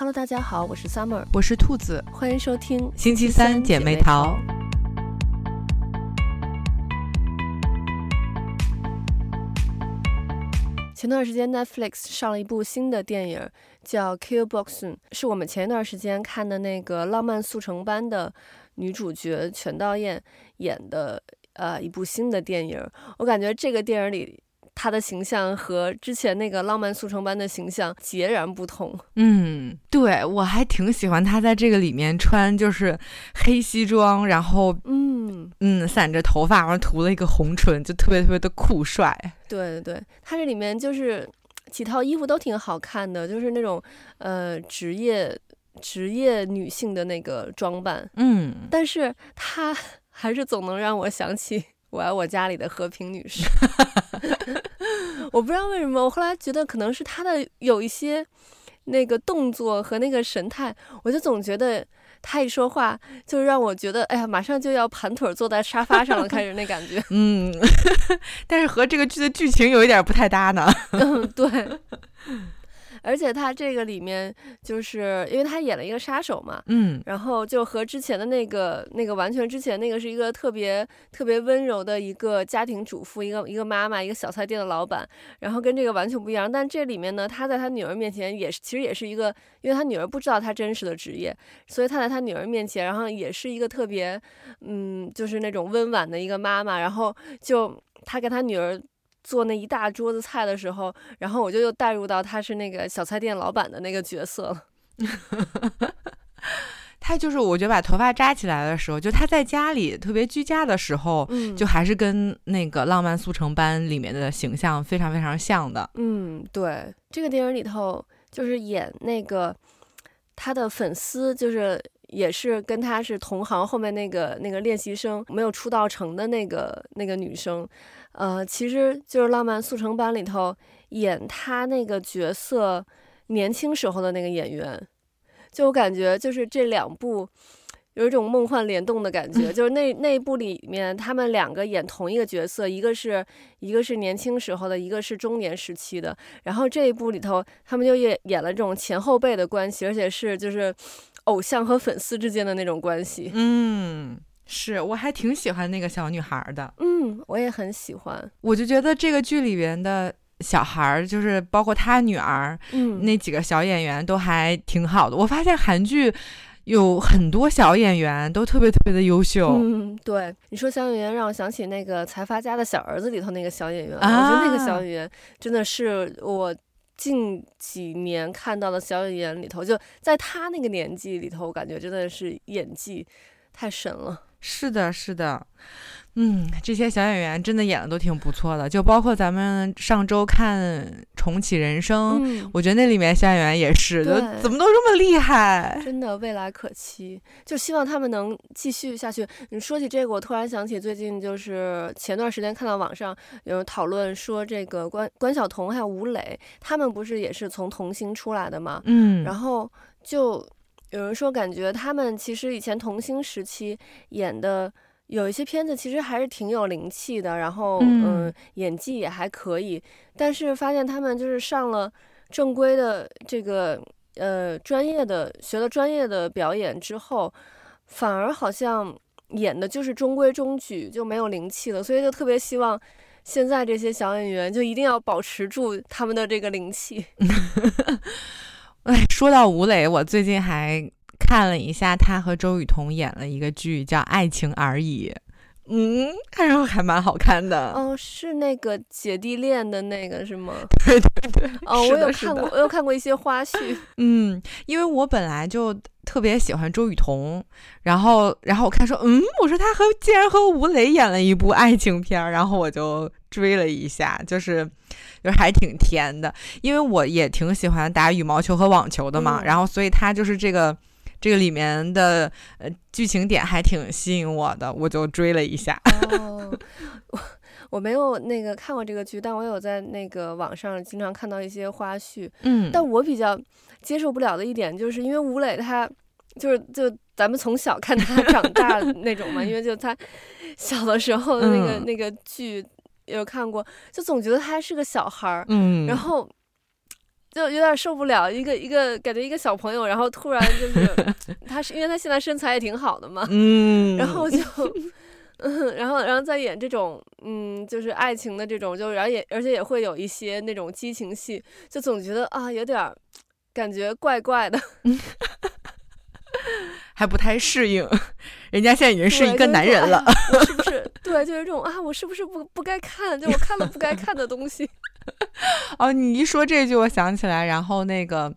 Hello，大家好，我是 Summer，我是兔子，欢迎收听星期三姐妹淘。前段时间 Netflix 上了一部新的电影，叫《Kill Boxing》，是我们前一段时间看的那个《浪漫速成班》的女主角全道嬿演的呃一部新的电影。我感觉这个电影里。他的形象和之前那个浪漫速成班的形象截然不同。嗯，对，我还挺喜欢他在这个里面穿就是黑西装，然后嗯嗯散着头发，然后涂了一个红唇，就特别特别的酷帅。对对对，他这里面就是几套衣服都挺好看的，就是那种呃职业职业女性的那个装扮。嗯，但是他 还是总能让我想起。我爱我家里的和平女士，我不知道为什么，我后来觉得可能是他的有一些那个动作和那个神态，我就总觉得他一说话就让我觉得，哎呀，马上就要盘腿坐在沙发上了，开始那感觉。嗯，但是和这个剧的剧情有一点不太搭呢。嗯，对。而且他这个里面，就是因为他演了一个杀手嘛，嗯，然后就和之前的那个那个完全之前那个是一个特别特别温柔的一个家庭主妇，一个一个妈妈，一个小菜店的老板，然后跟这个完全不一样。但这里面呢，他在他女儿面前也是，其实也是一个，因为他女儿不知道他真实的职业，所以他在他女儿面前，然后也是一个特别，嗯，就是那种温婉的一个妈妈。然后就他跟他女儿。做那一大桌子菜的时候，然后我就又带入到他是那个小菜店老板的那个角色了。他就是我觉得把头发扎起来的时候，就他在家里特别居家的时候，嗯，就还是跟那个《浪漫速成班》里面的形象非常非常像的。嗯，对，这个电影里头就是演那个他的粉丝，就是也是跟他是同行，后面那个那个练习生没有出道成的那个那个女生。呃，其实就是《浪漫速成班》里头演他那个角色年轻时候的那个演员，就我感觉就是这两部有一种梦幻联动的感觉，就是那那一部里面他们两个演同一个角色，一个是一个是年轻时候的，一个是中年时期的，然后这一部里头他们就演演了这种前后辈的关系，而且是就是偶像和粉丝之间的那种关系，嗯。是，我还挺喜欢那个小女孩的。嗯，我也很喜欢。我就觉得这个剧里边的小孩，就是包括他女儿，嗯，那几个小演员都还挺好的。我发现韩剧有很多小演员都特别特别的优秀。嗯，对，你说小演员让我想起那个财阀家的小儿子里头那个小演员，啊，我觉得那个小演员真的是我近几年看到的小演员里头，就在他那个年纪里头，我感觉真的是演技太神了。是的，是的，嗯，这些小演员真的演的都挺不错的，就包括咱们上周看《重启人生》，嗯，我觉得那里面小演员也是，就怎么都这么厉害，真的未来可期，就希望他们能继续下去。你说起这个，我突然想起最近就是前段时间看到网上有人讨论说，这个关关晓彤还有吴磊，他们不是也是从童星出来的吗？嗯，然后就。有人说，感觉他们其实以前童星时期演的有一些片子，其实还是挺有灵气的，然后嗯，嗯，演技也还可以。但是发现他们就是上了正规的这个呃专业的学了专业的表演之后，反而好像演的就是中规中矩，就没有灵气了。所以就特别希望现在这些小演员就一定要保持住他们的这个灵气。哎，说到吴磊，我最近还看了一下他和周雨彤演了一个剧，叫《爱情而已》。嗯，看上去还蛮好看的。哦，是那个姐弟恋的那个是吗？对对对。哦，我有看过，我有看过一些花絮。嗯，因为我本来就特别喜欢周雨彤，然后然后我看说，嗯，我说他和竟然和吴磊演了一部爱情片，然后我就追了一下，就是就是还挺甜的，因为我也挺喜欢打羽毛球和网球的嘛，嗯、然后所以他就是这个。这个里面的呃剧情点还挺吸引我的，我就追了一下。哦，我我没有那个看过这个剧，但我有在那个网上经常看到一些花絮。嗯，但我比较接受不了的一点，就是因为吴磊他就是就咱们从小看他长大那种嘛，因为就他小的时候的那个、嗯、那个剧有看过，就总觉得他是个小孩儿。嗯，然后。就有点受不了，一个一个感觉一个小朋友，然后突然就是 他是因为他现在身材也挺好的嘛，嗯，然后就嗯，然后然后再演这种嗯，就是爱情的这种，就然后也而且也会有一些那种激情戏，就总觉得啊有点感觉怪怪的，还不太适应，人家现在已经是一个男人了，我是不是对，就是这种啊，我是不是不不该看，就我看了不该看的东西。哦，你一说这句，我想起来，然后那个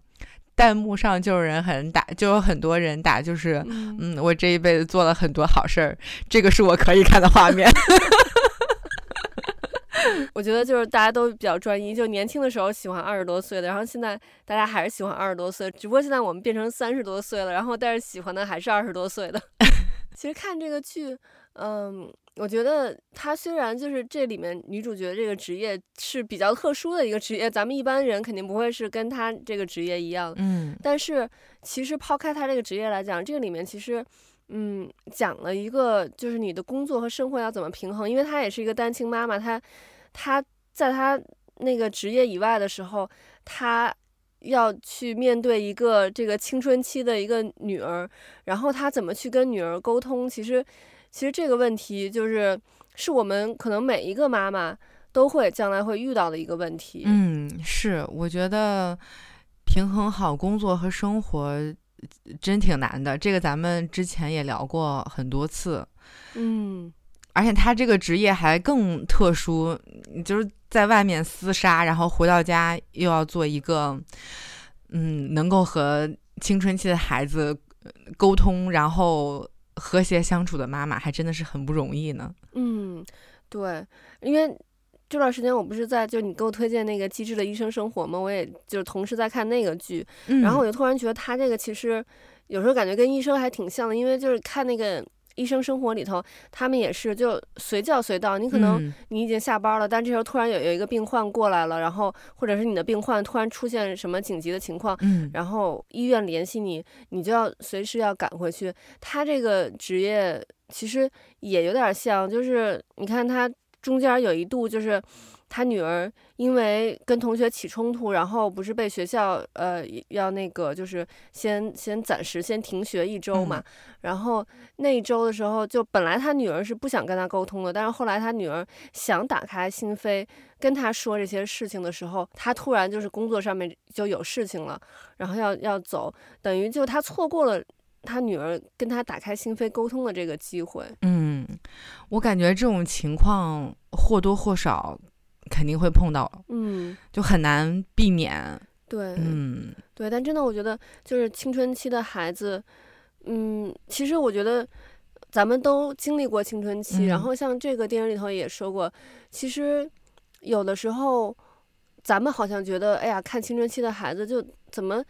弹幕上就有人很打，就有很多人打，就是嗯，嗯，我这一辈子做了很多好事儿，这个是我可以看的画面。我觉得就是大家都比较专一，就年轻的时候喜欢二十多岁的，然后现在大家还是喜欢二十多岁，只不过现在我们变成三十多岁了，然后但是喜欢的还是二十多岁的。其实看这个剧，嗯。我觉得他虽然就是这里面女主角这个职业是比较特殊的一个职业，咱们一般人肯定不会是跟她这个职业一样，嗯，但是其实抛开她这个职业来讲，这个里面其实，嗯，讲了一个就是你的工作和生活要怎么平衡，因为她也是一个单亲妈妈，她她在她那个职业以外的时候，她要去面对一个这个青春期的一个女儿，然后她怎么去跟女儿沟通，其实。其实这个问题就是，是我们可能每一个妈妈都会将来会遇到的一个问题。嗯，是，我觉得平衡好工作和生活真挺难的。这个咱们之前也聊过很多次。嗯，而且他这个职业还更特殊，就是在外面厮杀，然后回到家又要做一个，嗯，能够和青春期的孩子沟通，然后。和谐相处的妈妈还真的是很不容易呢。嗯，对，因为这段时间我不是在就你给我推荐那个《机智的医生生活》吗？我也就是同时在看那个剧，嗯，然后我就突然觉得他这个其实有时候感觉跟医生还挺像的，因为就是看那个。医生生活里头，他们也是就随叫随到。你可能你已经下班了，嗯、但这时候突然有有一个病患过来了，然后或者是你的病患突然出现什么紧急的情况，嗯，然后医院联系你，你就要随时要赶回去。他这个职业其实也有点像，就是你看他中间有一度就是。他女儿因为跟同学起冲突，然后不是被学校呃要那个就是先先暂时先停学一周嘛，嗯、然后那一周的时候，就本来他女儿是不想跟他沟通的，但是后来他女儿想打开心扉跟他说这些事情的时候，他突然就是工作上面就有事情了，然后要要走，等于就他错过了他女儿跟他打开心扉沟通的这个机会。嗯，我感觉这种情况或多或少。肯定会碰到，嗯，就很难避免。对，嗯，对，但真的，我觉得就是青春期的孩子，嗯，其实我觉得咱们都经历过青春期，嗯，然后像这个电影里头也说过，其实有的时候咱们好像觉得，哎呀，看青春期的孩子就怎么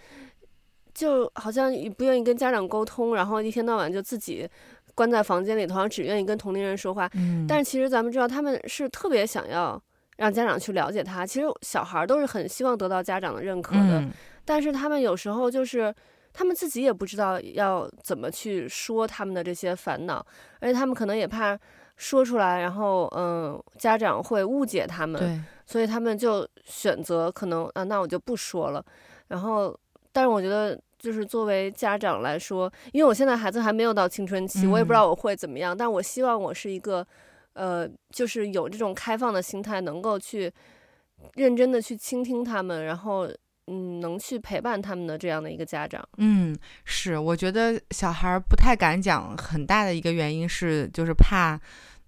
就好像不愿意跟家长沟通，然后一天到晚就自己关在房间里头，好像只愿意跟同龄人说话。嗯，但是其实咱们知道，他们是特别想要。让家长去了解他，其实小孩都是很希望得到家长的认可的，嗯，但是他们有时候就是他们自己也不知道要怎么去说他们的这些烦恼，而且他们可能也怕说出来，然后嗯，家长会误解他们，对，所以他们就选择可能啊，那我就不说了。然后，但是我觉得就是作为家长来说，因为我现在孩子还没有到青春期，我也不知道我会怎么样，嗯，但我希望我是一个。呃，就是有这种开放的心态，能够去认真的去倾听他们，然后嗯，能去陪伴他们的这样的一个家长。嗯，是，我觉得小孩不太敢讲，很大的一个原因是就是怕，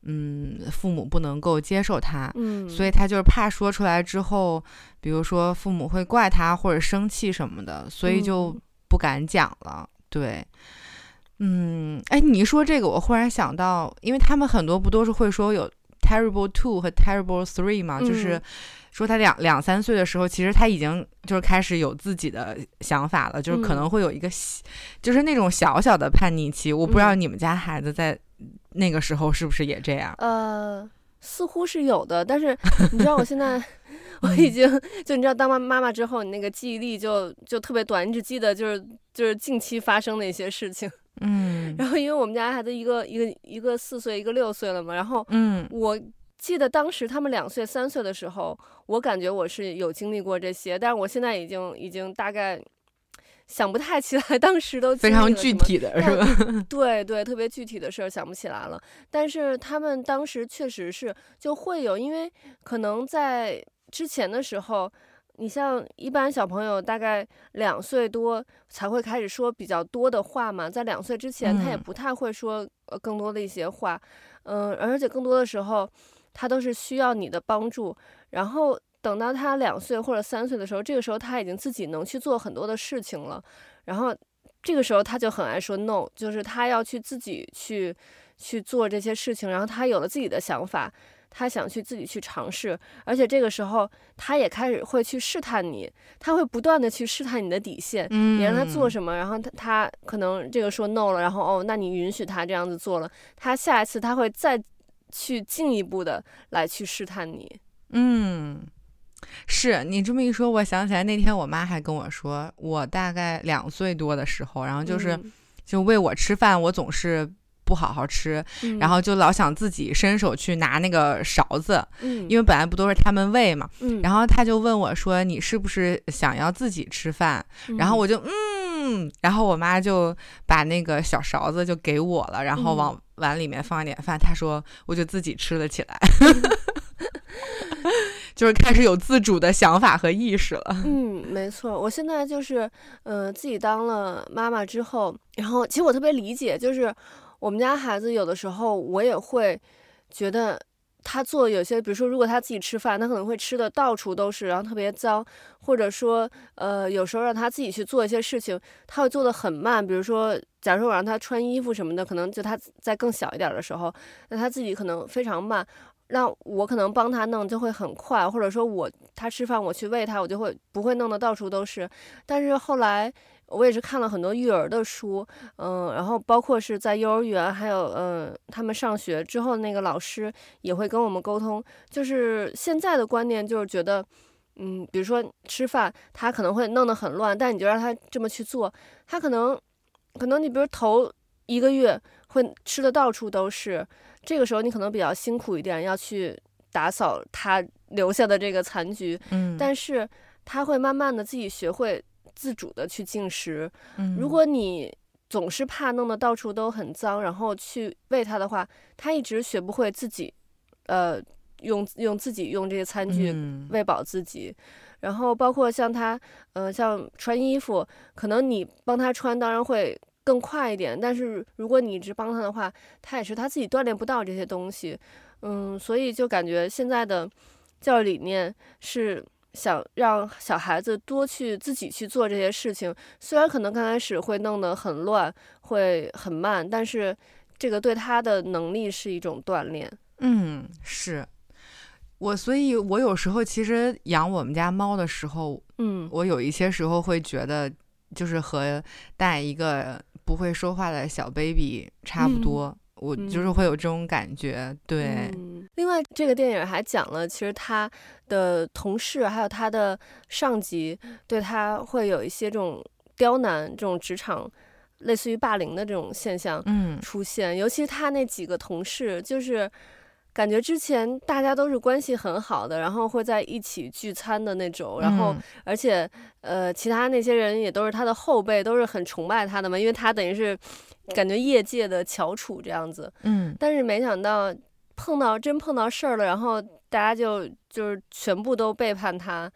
嗯，父母不能够接受他，嗯，所以他就是怕说出来之后，比如说父母会怪他或者生气什么的，所以就不敢讲了。嗯、对。嗯，哎，你一说这个，我忽然想到，因为他们很多不都是会说有 terrible two 和 terrible three 嘛，嗯、就是说他两两三岁的时候，其实他已经就是开始有自己的想法了，就是可能会有一个，嗯、就是那种小小的叛逆期。我不知道你们家孩子在那个时候是不是也这样？呃，似乎是有的，但是 你知道，我现在 我已经就你知道，当妈妈妈之后，你那个记忆力就就特别短，你只记得就是就是近期发生的一些事情。嗯，然后因为我们家孩子一个一个一个四岁，一个六岁了嘛，然后嗯，我记得当时他们两岁三岁的时候，我感觉我是有经历过这些，但是我现在已经已经大概想不太起来 当时都非常具体的是吧？对对，特别具体的事儿想不起来了。但是他们当时确实是就会有，因为可能在之前的时候。你像一般小朋友大概两岁多才会开始说比较多的话嘛，在两岁之前他也不太会说呃更多的一些话，嗯、呃，而且更多的时候他都是需要你的帮助。然后等到他两岁或者三岁的时候，这个时候他已经自己能去做很多的事情了。然后这个时候他就很爱说 no，就是他要去自己去去做这些事情，然后他有了自己的想法。他想去自己去尝试，而且这个时候他也开始会去试探你，他会不断的去试探你的底线，嗯，你让他做什么，然后他他可能这个说 no 了，然后哦，那你允许他这样子做了，他下一次他会再去进一步的来去试探你。嗯，是你这么一说，我想起来那天我妈还跟我说，我大概两岁多的时候，然后就是就喂我吃饭，我总是。不好好吃，然后就老想自己伸手去拿那个勺子，嗯，因为本来不都是他们喂嘛，嗯，然后他就问我说：“你是不是想要自己吃饭？”嗯，然后我就嗯，然后我妈就把那个小勺子就给我了，然后往碗里面放一点饭，她说我就自己吃了起来，就是开始有自主的想法和意识了。嗯，没错，我现在就是呃自己当了妈妈之后，然后其实我特别理解，就是。我们家孩子有的时候，我也会觉得他做有些，比如说，如果他自己吃饭，他可能会吃的到处都是，然后特别脏，或者说，呃，有时候让他自己去做一些事情，他会做的很慢。比如说，假如说我让他穿衣服什么的，可能就他在更小一点的时候，那他自己可能非常慢，那我可能帮他弄就会很快，或者说我他吃饭我去喂他，我就会不会弄得到处都是。但是后来。我也是看了很多育儿的书，嗯，然后包括是在幼儿园，还有嗯，他们上学之后，那个老师也会跟我们沟通。就是现在的观念就是觉得，嗯，比如说吃饭，他可能会弄得很乱，但你就让他这么去做，他可能，可能你比如头一个月会吃的到处都是，这个时候你可能比较辛苦一点，要去打扫它留下的这个残局，嗯，但是它会慢慢的自己学会。自主的去进食，嗯，如果你总是怕弄得到处都很脏，然后去喂它的话，它一直学不会自己，呃，用用自己用这些餐具喂饱自己。嗯，然后包括像他，呃，像穿衣服，可能你帮他穿，当然会更快一点，但是如果你一直帮他的话，他也是他自己锻炼不到这些东西。嗯，所以就感觉现在的教育理念是。想让小孩子多去自己去做这些事情，虽然可能刚开始会弄得很乱，会很慢，但是这个对他的能力是一种锻炼。嗯，是我，所以我有时候其实养我们家猫的时候，嗯，我有一些时候会觉得，就是和带一个不会说话的小 baby 差不多。嗯我就是会有这种感觉，嗯、对、嗯。另外，这个电影还讲了，其实他的同事还有他的上级对他会有一些这种刁难、这种职场类似于霸凌的这种现象出现。嗯、尤其他那几个同事，就是。感觉之前大家都是关系很好的，然后会在一起聚餐的那种，然后而且呃，其他那些人也都是他的后辈，都是很崇拜他的嘛，因为他等于是感觉业界的翘楚这样子。嗯，但是没想到碰到真碰到事儿了，然后大家就就是全部都背叛他，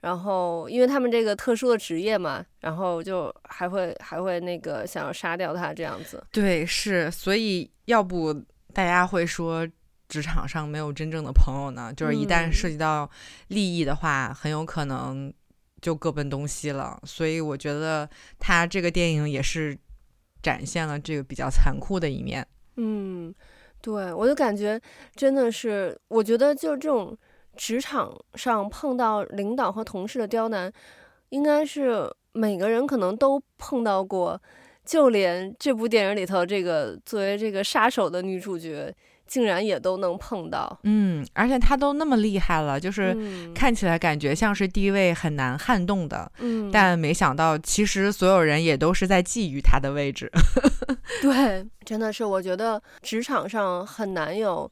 然后因为他们这个特殊的职业嘛，然后就还会还会那个想要杀掉他这样子。对，是，所以要不大家会说。职场上没有真正的朋友呢，就是一旦涉及到利益的话，嗯、很有可能就各奔东西了。所以我觉得他这个电影也是展现了这个比较残酷的一面。嗯，对，我就感觉真的是，我觉得就这种职场上碰到领导和同事的刁难，应该是每个人可能都碰到过，就连这部电影里头这个作为这个杀手的女主角。竟然也都能碰到，嗯，而且他都那么厉害了，就是看起来感觉像是地位很难撼动的，嗯，但没想到其实所有人也都是在觊觎他的位置。对，真的是，我觉得职场上很难有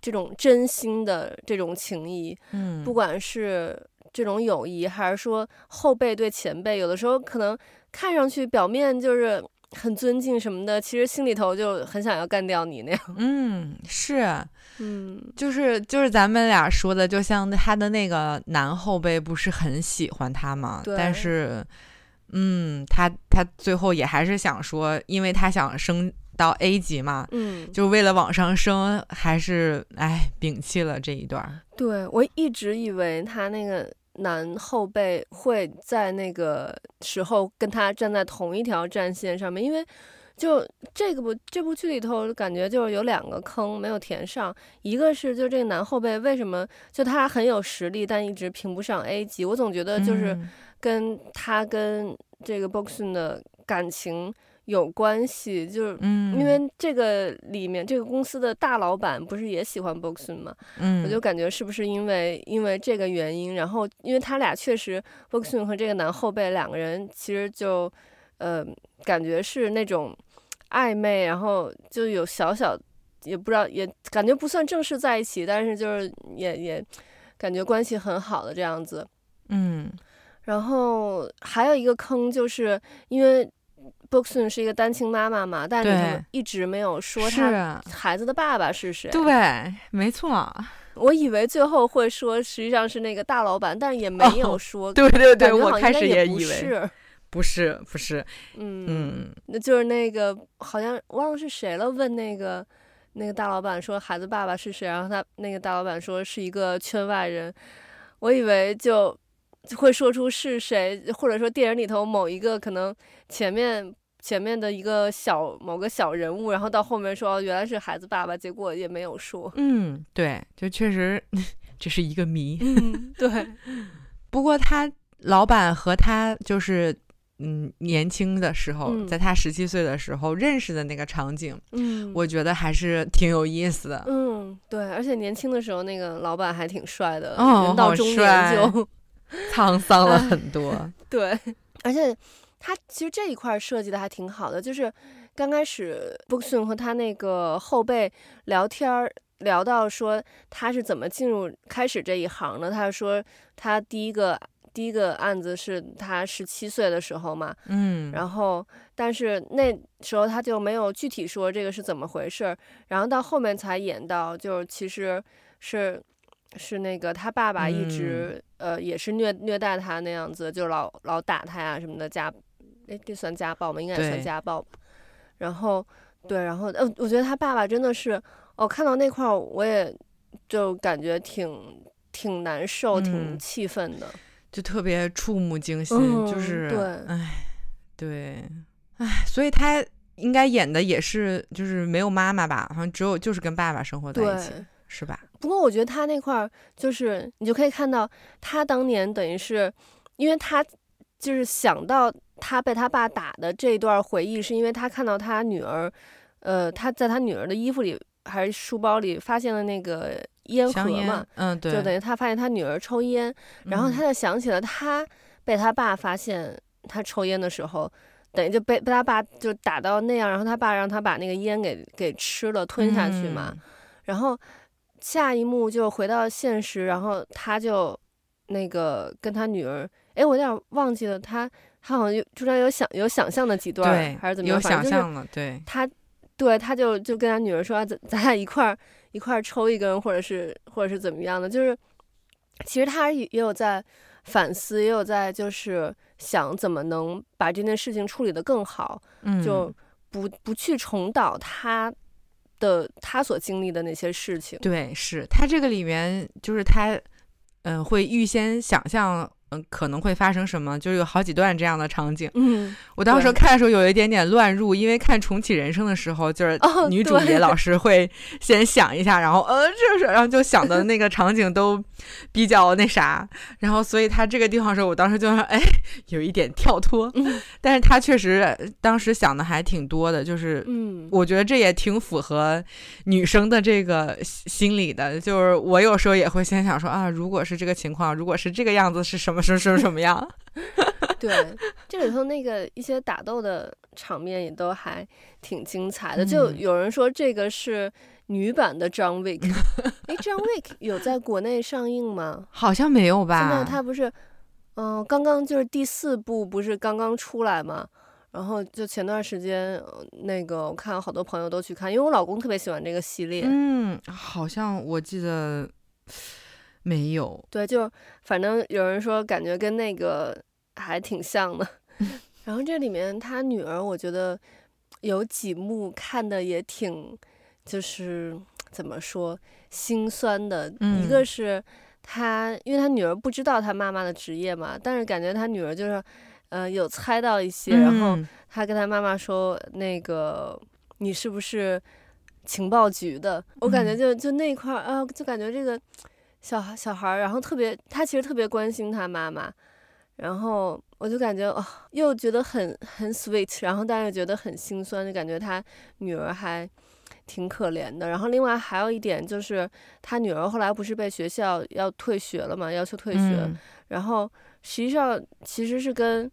这种真心的这种情谊，嗯，不管是这种友谊，还是说后辈对前辈，有的时候可能看上去表面就是很尊敬什么的，其实心里头就很想要干掉你那样。嗯，是，嗯，就是就是咱们俩说的，就像他的那个男后辈不是很喜欢他嘛？但是，嗯，他他最后也还是想说，因为他想升。到 A 级嘛，嗯，就为了往上升，还是哎摒弃了这一段。对，我一直以为他那个男后辈会在那个时候跟他站在同一条战线上面，因为就这个部这部剧里头感觉就是有两个坑没有填上，一个是就这个男后辈为什么就他很有实力，但一直评不上 A 级，我总觉得就是跟他跟这个 boxing 的感情。有关系，就是因为这个里面、嗯、这个公司的大老板不是也喜欢 Boksun 吗？嗯，我就感觉是不是因为因为这个原因，然后因为他俩确实 Boksun 和这个男后辈两个人其实就呃感觉是那种暧昧，然后就有小小也不知道也感觉不算正式在一起，但是就是也也感觉关系很好的这样子。嗯，然后还有一个坑就是因为。Boksun 是一个单亲妈妈嘛，但是一直没有说她孩子的爸爸是谁。对，没错。我以为最后会说，实际上是那个大老板，但是也没有说。哦、对对对，我开始也以为是，不是不是。嗯嗯，那就是那个好像忘了是谁了，问那个那个大老板说孩子爸爸是谁，然后他那个大老板说是一个圈外人。我以为就会说出是谁，或者说电影里头某一个可能前面。前面的一个小某个小人物，然后到后面说原来是孩子爸爸，结果也没有说。嗯，对，就确实 这是一个谜。嗯，对。不过他老板和他就是嗯年轻的时候，嗯、在他十七岁的时候认识的那个场景，嗯，我觉得还是挺有意思的。嗯，对，而且年轻的时候那个老板还挺帅的，哦、人到中年就 沧桑了很多。对，而且。他其实这一块设计的还挺好的，就是刚开始 Boksun 和他那个后辈聊天儿聊到说他是怎么进入开始这一行的。他说他第一个第一个案子是他十七岁的时候嘛，嗯，然后但是那时候他就没有具体说这个是怎么回事，然后到后面才演到，就是其实是是那个他爸爸一直、嗯、呃也是虐虐待他那样子，就老老打他呀什么的家。哎，这算家暴吗？应该也算家暴。然后，对，然后，呃，我觉得他爸爸真的是，哦，看到那块儿，我也就感觉挺挺难受，嗯、挺气愤的，就特别触目惊心，嗯、就是，对，哎，对，哎，所以他应该演的也是，就是没有妈妈吧？好像只有就是跟爸爸生活在一起，是吧？不过我觉得他那块儿，就是你就可以看到，他当年等于是，因为他就是想到。他被他爸打的这一段回忆，是因为他看到他女儿，呃，他在他女儿的衣服里还是书包里发现了那个烟盒嘛，嗯，对，就等于他发现他女儿抽烟，然后他就想起了他被他爸发现他抽烟的时候，嗯、等于就被被他爸就打到那样，然后他爸让他把那个烟给给吃了吞下去嘛，嗯、然后下一幕就回到现实，然后他就那个跟他女儿，哎，我有点忘记了他。他好像有突然有想有想象的几段，对还是怎么样？有想象了，对。他，对，他就就跟他女儿说：“咱咱俩一块儿一块儿抽一根，或者是或者是怎么样的？”就是其实他也有在反思，也有在就是想怎么能把这件事情处理得更好，嗯，就不不去重蹈他的他所经历的那些事情。对，是他这个里面就是他，嗯、会预先想象。嗯，可能会发生什么？就是有好几段这样的场景。嗯，我当时看的时候有一点点乱入，因为看重启人生的时候，就是女主角老师会先想一下，然后呃，就是然后就想的那个场景都比较那啥，然后所以他这个地方的时候，我当时就说，哎，有一点跳脱。嗯，但是他确实当时想的还挺多的，就是嗯，我觉得这也挺符合女生的这个心理的，就是我有时候也会先想说啊，如果是这个情况，如果是这个样子是什么？是是什么样？对，这里头那个一些打斗的场面也都还挺精彩的。就有人说这个是女版的 John Wick，哎，John Wick 有在国内上映吗？好像没有吧。现在他不是，嗯、呃，刚刚就是第四部不是刚刚出来吗？然后就前段时间，那个我看好多朋友都去看，因为我老公特别喜欢这个系列。嗯，好像我记得没有。对，就反正有人说感觉跟那个还挺像的。然后这里面他女儿，我觉得有几幕看的也挺，就是怎么说心酸的。嗯、一个是他，因为他女儿不知道他妈妈的职业嘛，但是感觉他女儿就是。嗯、呃，有猜到一些，然后他跟他妈妈说：“嗯、那个你是不是情报局的？”我感觉就就那块儿啊，就感觉这个小孩小孩儿，然后特别他其实特别关心他妈妈，然后我就感觉哦，又觉得很很 sweet，然后但是又觉得很心酸，就感觉他女儿还挺可怜的。然后另外还有一点就是，他女儿后来不是被学校要退学了嘛，要求退学，嗯、然后实际上其实是跟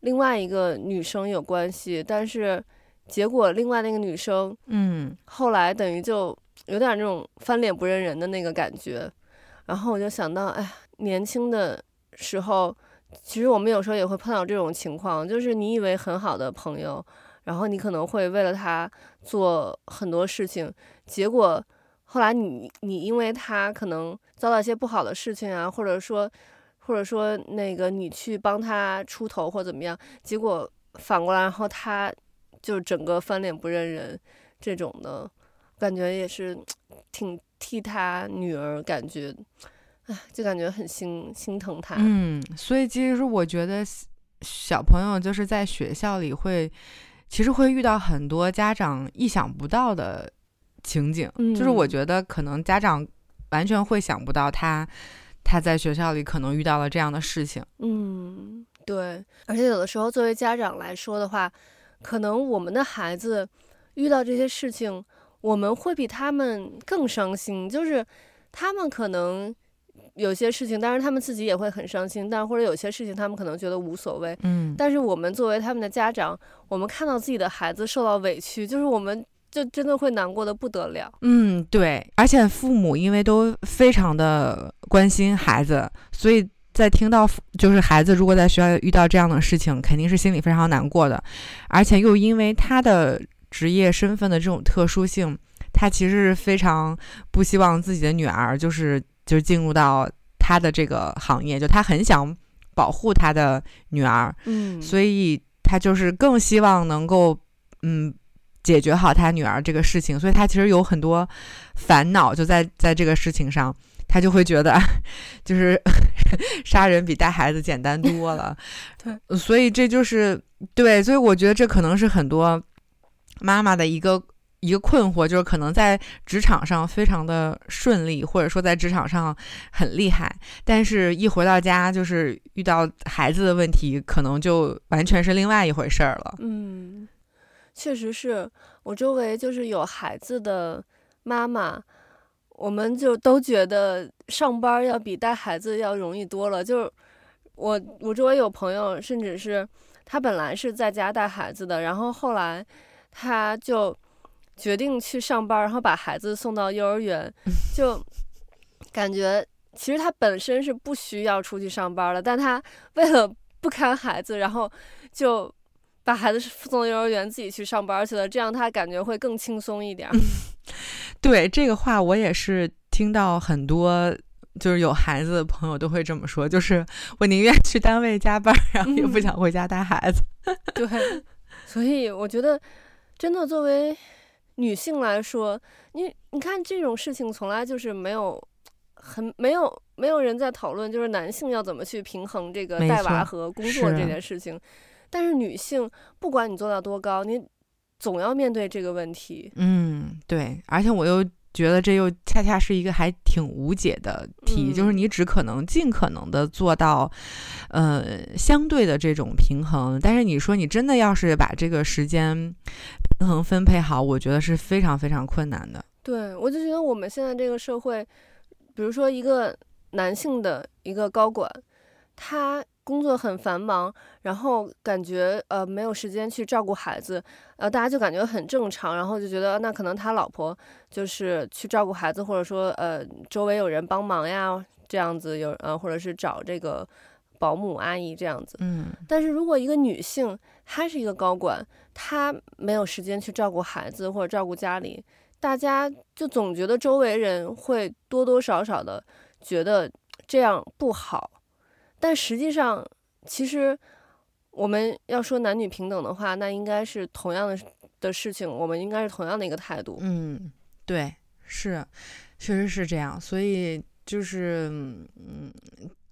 另外一个女生有关系，但是结果另外那个女生，嗯，后来等于就有点那种翻脸不认人的那个感觉，然后我就想到，哎，年轻的时候，其实我们有时候也会碰到这种情况，就是你以为很好的朋友，然后你可能会为了他做很多事情，结果后来你你因为他可能遭到一些不好的事情啊，或者说。或者说那个你去帮他出头或怎么样，结果反过来，然后他就整个翻脸不认人，这种的感觉也是 挺替他女儿感觉，唉，就感觉很心心疼他。嗯，所以其实我觉得小朋友就是在学校里会，其实会遇到很多家长意想不到的情景，嗯，就是我觉得可能家长完全会想不到他。他在学校里可能遇到了这样的事情，嗯，对，而且有的时候作为家长来说的话，可能我们的孩子遇到这些事情，我们会比他们更伤心。就是他们可能有些事情，当然他们自己也会很伤心，但或者有些事情他们可能觉得无所谓，嗯，但是我们作为他们的家长，我们看到自己的孩子受到委屈，就是我们。就真的会难过的不得了。嗯，对，而且父母因为都非常的关心孩子，所以在听到就是孩子如果在学校遇到这样的事情，肯定是心里非常难过的。而且又因为他的职业身份的这种特殊性，他其实是非常不希望自己的女儿就是就是进入到他的这个行业，就他很想保护他的女儿。嗯，所以他就是更希望能够嗯。解决好他女儿这个事情，所以他其实有很多烦恼，就在在这个事情上，他就会觉得，就是 杀人比带孩子简单多了。对，所以这就是对，所以我觉得这可能是很多妈妈的一个一个困惑，就是可能在职场上非常的顺利，或者说在职场上很厉害，但是一回到家就是遇到孩子的问题，可能就完全是另外一回事儿了。嗯。确实是我周围就是有孩子的妈妈，我们就都觉得上班要比带孩子要容易多了。就是我我周围有朋友，甚至是他本来是在家带孩子的，然后后来他就决定去上班，然后把孩子送到幼儿园，就感觉其实他本身是不需要出去上班的，但他 为了不看孩子，然后就。把孩子送到幼儿园，自己去上班去了，这样他感觉会更轻松一点。对，这个话，我也是听到很多，就是有孩子的朋友都会这么说，就是我宁愿去单位加班，然后也不想回家带孩子。嗯、对，所以我觉得，真的作为女性来说，你你看这种事情从来就是没有很没有没有人在讨论，就是男性要怎么去平衡这个带娃和工作这件事情。但是女性，不管你做到多高，你总要面对这个问题。嗯，对。而且我又觉得这又恰恰是一个还挺无解的题，嗯、就是你只可能尽可能的做到，呃，相对的这种平衡。但是你说你真的要是把这个时间平平衡分配好，我觉得是非常非常困难的。对，我就觉得我们现在这个社会，比如说一个男性的一个高管，他工作很繁忙，然后感觉呃没有时间去照顾孩子，呃大家就感觉很正常，然后就觉得那可能他老婆就是去照顾孩子，或者说呃周围有人帮忙呀，这样子有呃或者是找这个保姆阿姨这样子。嗯，但是如果一个女性她是一个高管，她没有时间去照顾孩子或者照顾家里，大家就总觉得周围人会多多少少的觉得这样不好。但实际上，其实我们要说男女平等的话，那应该是同样的的事情，我们应该是同样的一个态度。嗯，对，是，确实是这样。所以就是，嗯，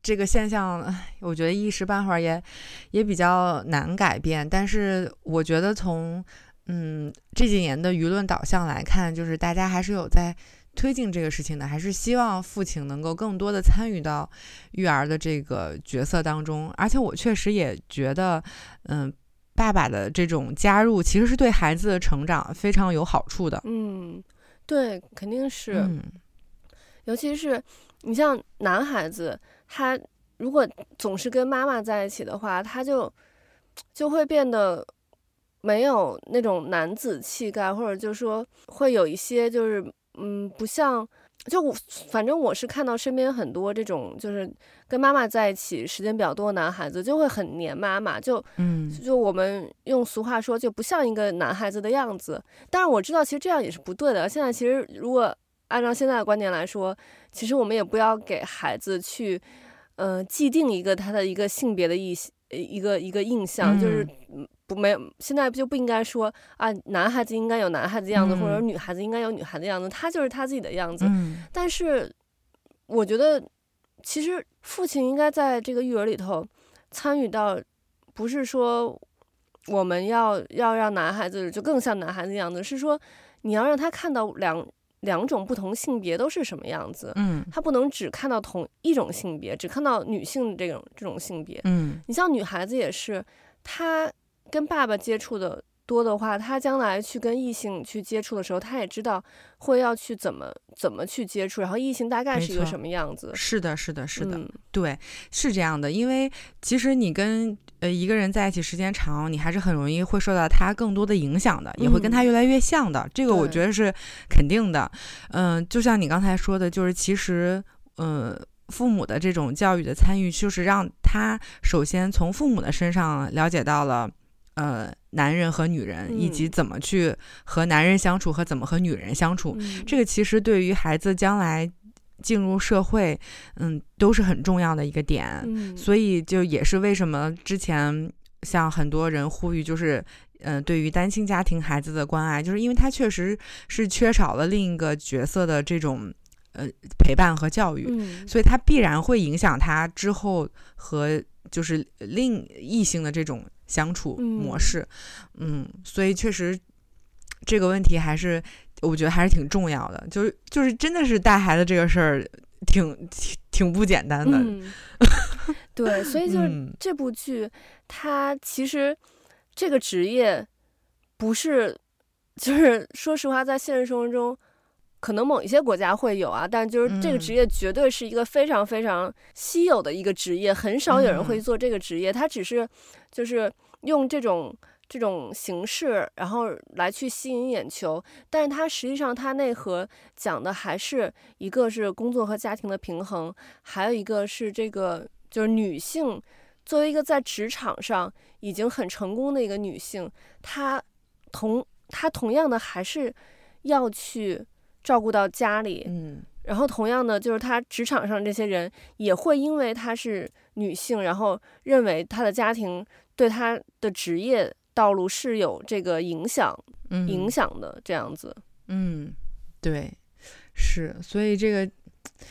这个现象，我觉得一时半会儿也也比较难改变。但是我觉得从嗯这几年的舆论导向来看，就是大家还是有在。推进这个事情的，还是希望父亲能够更多的参与到育儿的这个角色当中。而且我确实也觉得，嗯，爸爸的这种加入其实是对孩子的成长非常有好处的。嗯，对，肯定是。嗯，尤其是你像男孩子，他如果总是跟妈妈在一起的话，他就就会变得没有那种男子气概，或者就说会有一些就是。嗯，不像，就我反正我是看到身边很多这种，就是跟妈妈在一起时间比较多的男孩子，就会很黏妈妈，就嗯，就我们用俗话说，就不像一个男孩子的样子。但是我知道，其实这样也是不对的。现在其实如果按照现在的观念来说，其实我们也不要给孩子去，呃，既定一个他的一个性别的意一个一个印象，就是。不没有，现在就不应该说啊，男孩子应该有男孩子样子，嗯、或者女孩子应该有女孩子样子，他就是他自己的样子。嗯、但是，我觉得其实父亲应该在这个育儿里头参与到，不是说我们要要让男孩子就更像男孩子样子，是说你要让他看到两两种不同性别都是什么样子。嗯，他不能只看到同一种性别，只看到女性这种这种性别。嗯，你像女孩子也是，她。跟爸爸接触的多的话，他将来去跟异性去接触的时候，他也知道会要去怎么怎么去接触，然后异性大概是一个什么样子。是的，是的，是的，嗯、对，是这样的。因为其实你跟呃一个人在一起时间长，你还是很容易会受到他更多的影响的，也会跟他越来越像的。嗯、这个我觉得是肯定的。嗯、呃，就像你刚才说的，就是其实嗯。呃父母的这种教育的参与，就是让他首先从父母的身上了解到了。呃，男人和女人，以及怎么去和男人相处，和怎么和女人相处，嗯、这个其实对于孩子将来进入社会，嗯，都是很重要的一个点。嗯、所以就也是为什么之前像很多人呼吁，就是呃，对于单亲家庭孩子的关爱，就是因为他确实是缺少了另一个角色的这种呃陪伴和教育，嗯、所以他必然会影响他之后和就是另异性的这种。相处模式，嗯，嗯，所以确实这个问题还是我觉得还是挺重要的，就是就是真的是带孩子这个事儿挺挺挺不简单的，嗯、对，所以就是这部剧，嗯、它其实这个职业不是，就是说实话，在现实生活中。可能某一些国家会有啊，但就是这个职业绝对是一个非常非常稀有的一个职业，很少有人会做这个职业。他只是就是用这种这种形式，然后来去吸引眼球，但是它实际上它内核讲的还是一个是工作和家庭的平衡，还有一个是这个就是女性作为一个在职场上已经很成功的一个女性，她同她同样的还是要去。照顾到家里，嗯，然后同样的就是他职场上这些人也会因为她是女性，然后认为她的家庭对她的职业道路是有这个影响，嗯、影响的这样子。嗯，对，是，所以这个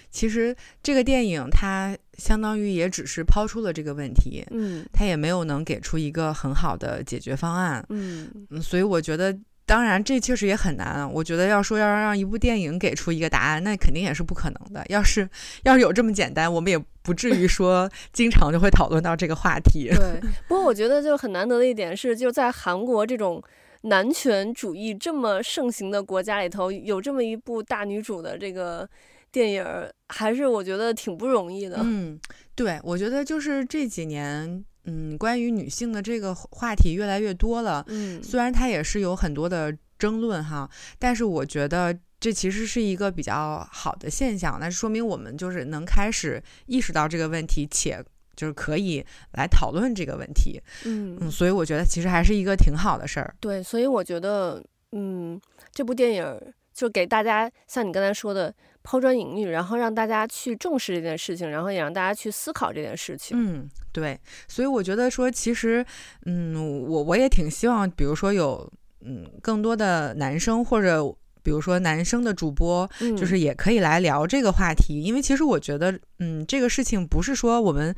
其实这个电影它相当于也只是抛出了这个问题，嗯，它也没有能给出一个很好的解决方案，嗯，所以我觉得。当然，这确实也很难。我觉得要说要让一部电影给出一个答案，那肯定也是不可能的。要是要是有这么简单，我们也不至于说 经常就会讨论到这个话题。对，不过我觉得就很难得的一点是，就在韩国这种男权主义这么盛行的国家里头，有这么一部大女主的这个电影，还是我觉得挺不容易的。嗯。对，我觉得就是这几年，嗯，关于女性的这个话题越来越多了。嗯，虽然它也是有很多的争论哈，但是我觉得这其实是一个比较好的现象。那说明我们就是能开始意识到这个问题，且就是可以来讨论这个问题。嗯嗯，所以我觉得其实还是一个挺好的事儿。对，所以我觉得，嗯，这部电影就给大家像你刚才说的。抛砖引玉，然后让大家去重视这件事情，然后也让大家去思考这件事情。嗯，对，所以我觉得说，其实，嗯，我我也挺希望，比如说有，嗯，更多的男生或者比如说男生的主播，嗯，就是也可以来聊这个话题，因为其实我觉得，嗯，这个事情不是说我们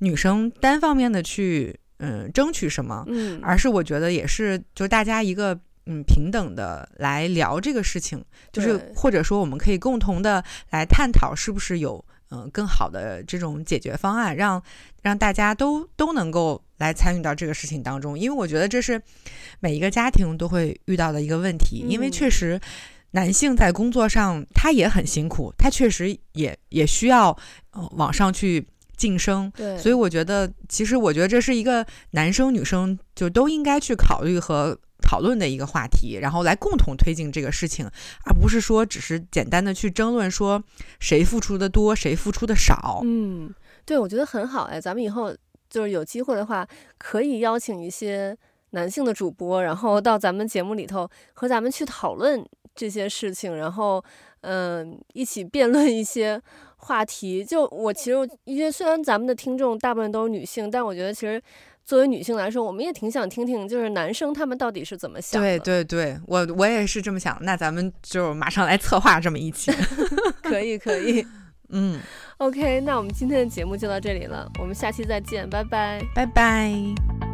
女生单方面的去，嗯，争取什么，嗯，而是我觉得也是就大家一个。嗯，平等的来聊这个事情，就是或者说我们可以共同的来探讨，是不是有嗯、呃、更好的这种解决方案，让让大家都都能够来参与到这个事情当中。因为我觉得这是每一个家庭都会遇到的一个问题，因为确实男性在工作上他也很辛苦，他确实也也需要呃往上去晋升。对，所以我觉得其实我觉得这是一个男生女生就都应该去考虑和。讨论的一个话题，然后来共同推进这个事情，而不是说只是简单的去争论说谁付出的多，谁付出的少。嗯，对，我觉得很好哎，咱们以后就是有机会的话，可以邀请一些男性的主播，然后到咱们节目里头和咱们去讨论这些事情，然后嗯、一起辩论一些话题。就我其实因为虽然咱们的听众大部分都是女性，但我觉得其实。作为女性来说，我们也挺想听听，就是男生他们到底是怎么想的。对 对对，我我也是这么想。那咱们就马上来策划这么一期。可 以可以，嗯，OK，那我们今天的节目就到这里了，我们下期再见，拜拜，拜拜。